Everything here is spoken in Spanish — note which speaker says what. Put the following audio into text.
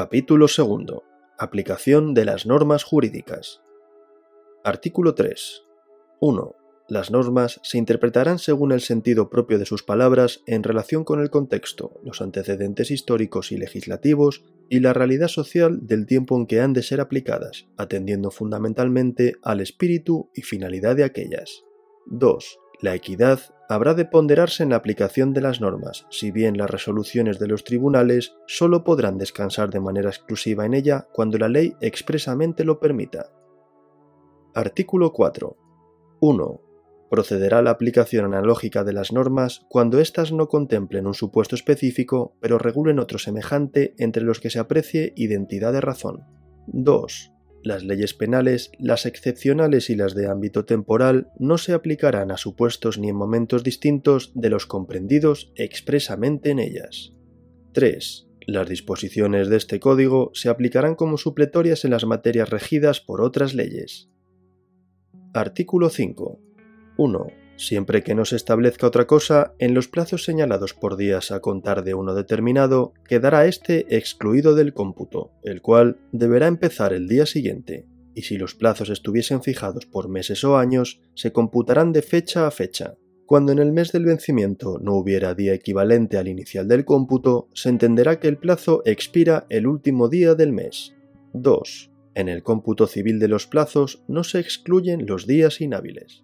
Speaker 1: Capítulo 2. Aplicación de las normas jurídicas. Artículo 3. 1. Las normas se interpretarán según el sentido propio de sus palabras en relación con el contexto, los antecedentes históricos y legislativos y la realidad social del tiempo en que han de ser aplicadas, atendiendo fundamentalmente al espíritu y finalidad de aquellas. 2. La equidad habrá de ponderarse en la aplicación de las normas, si bien las resoluciones de los tribunales solo podrán descansar de manera exclusiva en ella cuando la ley expresamente lo permita. Artículo 4. 1. Procederá la aplicación analógica de las normas cuando éstas no contemplen un supuesto específico, pero regulen otro semejante entre los que se aprecie identidad de razón. 2. Las leyes penales, las excepcionales y las de ámbito temporal, no se aplicarán a supuestos ni en momentos distintos de los comprendidos expresamente en ellas. 3. Las disposiciones de este código se aplicarán como supletorias en las materias regidas por otras leyes. Artículo 5. 1 siempre que no se establezca otra cosa, en los plazos señalados por días a contar de uno determinado, quedará éste excluido del cómputo, el cual deberá empezar el día siguiente, y si los plazos estuviesen fijados por meses o años, se computarán de fecha a fecha. Cuando en el mes del vencimiento no hubiera día equivalente al inicial del cómputo, se entenderá que el plazo expira el último día del mes. 2. En el cómputo civil de los plazos no se excluyen los días inhábiles.